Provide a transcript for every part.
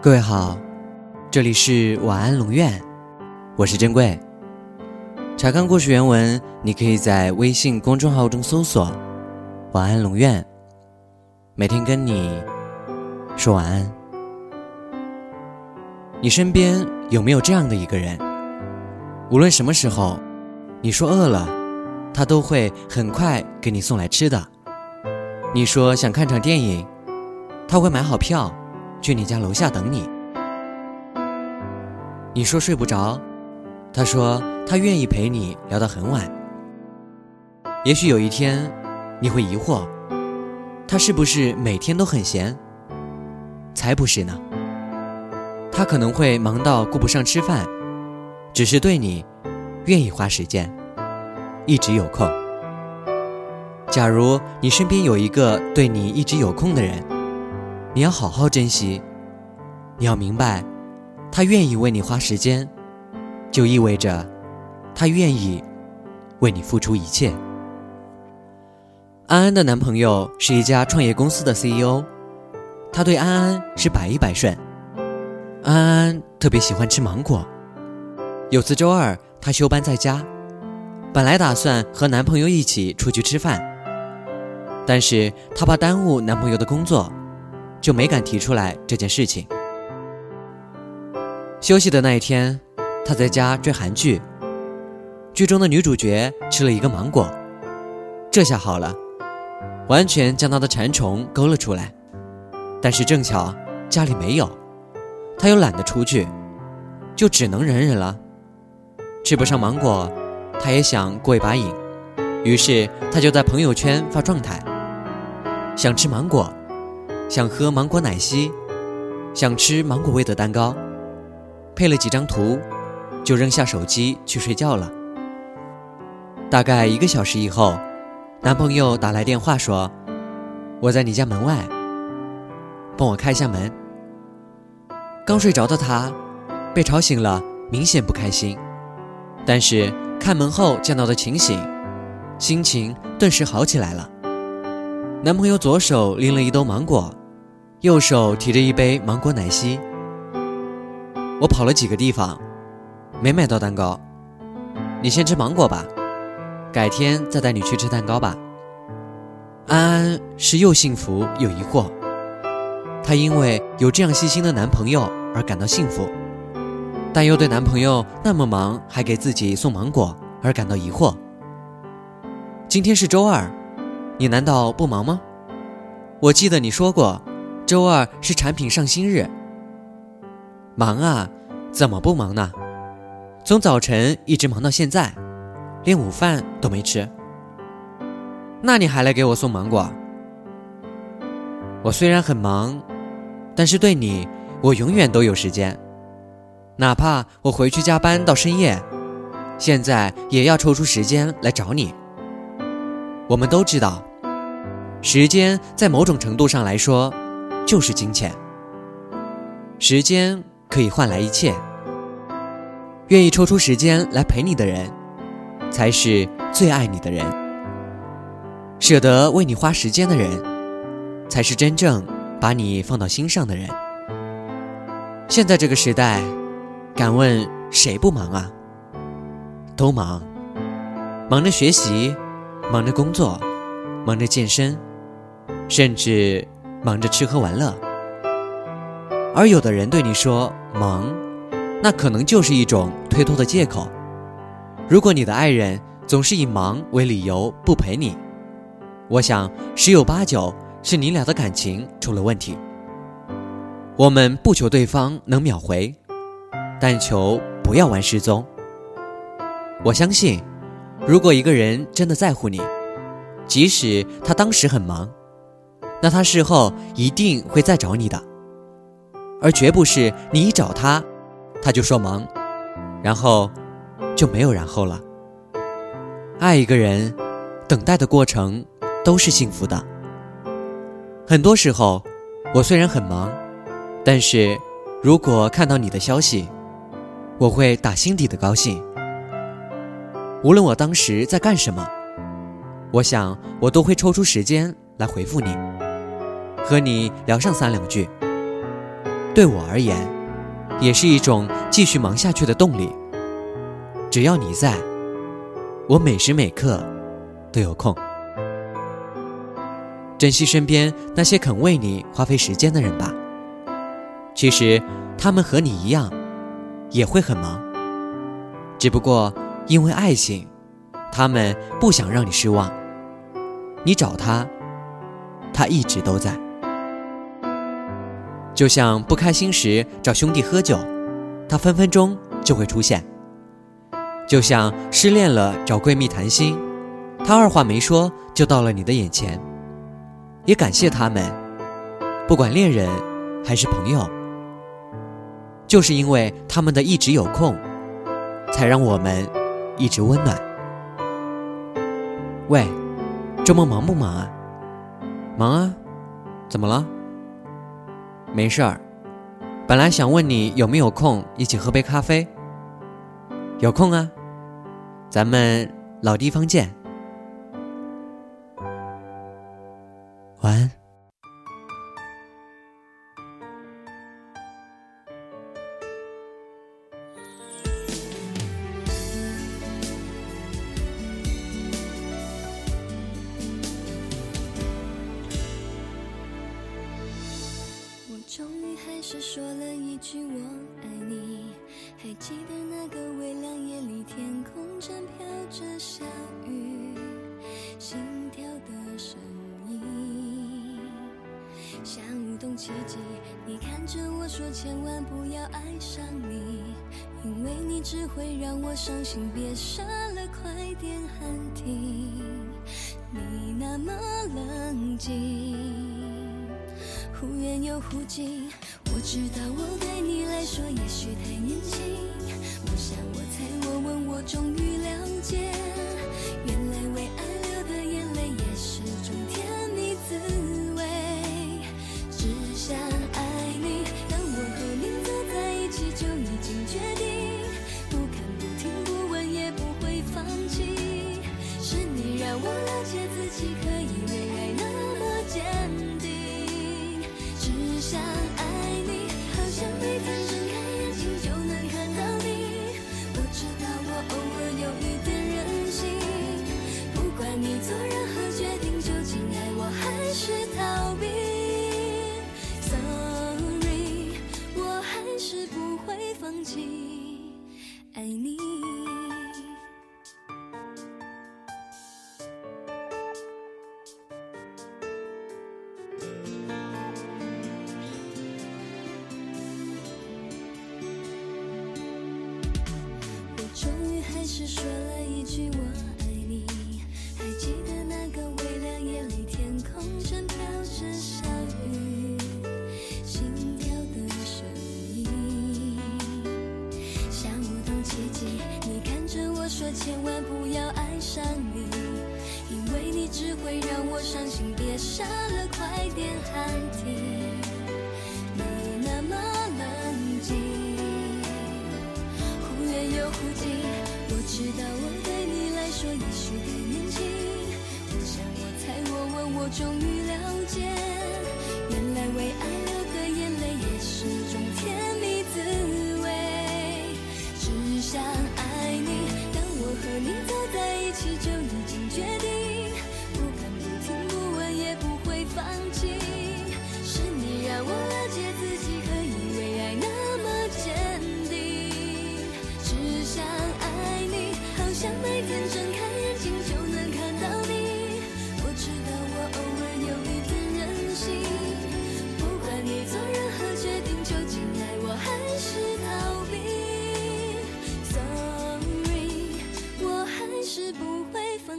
各位好，这里是晚安龙院，我是珍贵。查看故事原文，你可以在微信公众号中搜索“晚安龙院”，每天跟你说晚安。你身边有没有这样的一个人？无论什么时候，你说饿了，他都会很快给你送来吃的。你说想看场电影，他会买好票。去你家楼下等你。你说睡不着，他说他愿意陪你聊到很晚。也许有一天，你会疑惑，他是不是每天都很闲？才不是呢。他可能会忙到顾不上吃饭，只是对你愿意花时间，一直有空。假如你身边有一个对你一直有空的人。你要好好珍惜，你要明白，他愿意为你花时间，就意味着他愿意为你付出一切。安安的男朋友是一家创业公司的 CEO，他对安安是百依百顺。安安特别喜欢吃芒果。有次周二，她休班在家，本来打算和男朋友一起出去吃饭，但是她怕耽误男朋友的工作。就没敢提出来这件事情。休息的那一天，他在家追韩剧，剧中的女主角吃了一个芒果，这下好了，完全将他的馋虫勾了出来。但是正巧家里没有，他又懒得出去，就只能忍忍了。吃不上芒果，他也想过一把瘾，于是他就在朋友圈发状态，想吃芒果。想喝芒果奶昔，想吃芒果味的蛋糕，配了几张图，就扔下手机去睡觉了。大概一个小时以后，男朋友打来电话说：“我在你家门外，帮我开一下门。”刚睡着的他被吵醒了，明显不开心。但是看门后见到的情形，心情顿时好起来了。男朋友左手拎了一兜芒果。右手提着一杯芒果奶昔，我跑了几个地方，没买到蛋糕。你先吃芒果吧，改天再带你去吃蛋糕吧。安安是又幸福又疑惑，她因为有这样细心的男朋友而感到幸福，但又对男朋友那么忙还给自己送芒果而感到疑惑。今天是周二，你难道不忙吗？我记得你说过。周二是产品上新日，忙啊，怎么不忙呢？从早晨一直忙到现在，连午饭都没吃。那你还来给我送芒果？我虽然很忙，但是对你，我永远都有时间。哪怕我回去加班到深夜，现在也要抽出时间来找你。我们都知道，时间在某种程度上来说。就是金钱，时间可以换来一切。愿意抽出时间来陪你的人，才是最爱你的人。舍得为你花时间的人，才是真正把你放到心上的人。现在这个时代，敢问谁不忙啊？都忙，忙着学习，忙着工作，忙着健身，甚至。忙着吃喝玩乐，而有的人对你说忙，那可能就是一种推脱的借口。如果你的爱人总是以忙为理由不陪你，我想十有八九是你俩的感情出了问题。我们不求对方能秒回，但求不要玩失踪。我相信，如果一个人真的在乎你，即使他当时很忙。那他事后一定会再找你的，而绝不是你一找他，他就说忙，然后就没有然后了。爱一个人，等待的过程都是幸福的。很多时候，我虽然很忙，但是如果看到你的消息，我会打心底的高兴。无论我当时在干什么，我想我都会抽出时间来回复你。和你聊上三两句，对我而言，也是一种继续忙下去的动力。只要你在，我每时每刻都有空。珍惜身边那些肯为你花费时间的人吧。其实他们和你一样，也会很忙。只不过因为爱情，他们不想让你失望。你找他，他一直都在。就像不开心时找兄弟喝酒，他分分钟就会出现；就像失恋了找闺蜜谈心，他二话没说就到了你的眼前。也感谢他们，不管恋人还是朋友，就是因为他们的一直有空，才让我们一直温暖。喂，周末忙不忙啊？忙啊，怎么了？没事儿，本来想问你有没有空一起喝杯咖啡。有空啊，咱们老地方见。是说了一句我爱你，还记得那个微凉夜里，天空正飘着小雨，心跳的声音，像舞动奇迹。你看着我说，千万不要爱上你，因为你只会让我伤心。别傻了，快点喊停，你那么冷静。忽远又忽近，知道我对你还是说了一句我爱你，还记得那个微凉夜里，天空正飘着小雨，心跳的声音像舞动奇迹。你看着我说，千万不要爱上你，因为你只会让我伤心。别傻了，快点喊停，你那么冷静。忽远又忽近，知道我对你来说也许太年轻，我想我猜我问我终于了解。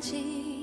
情。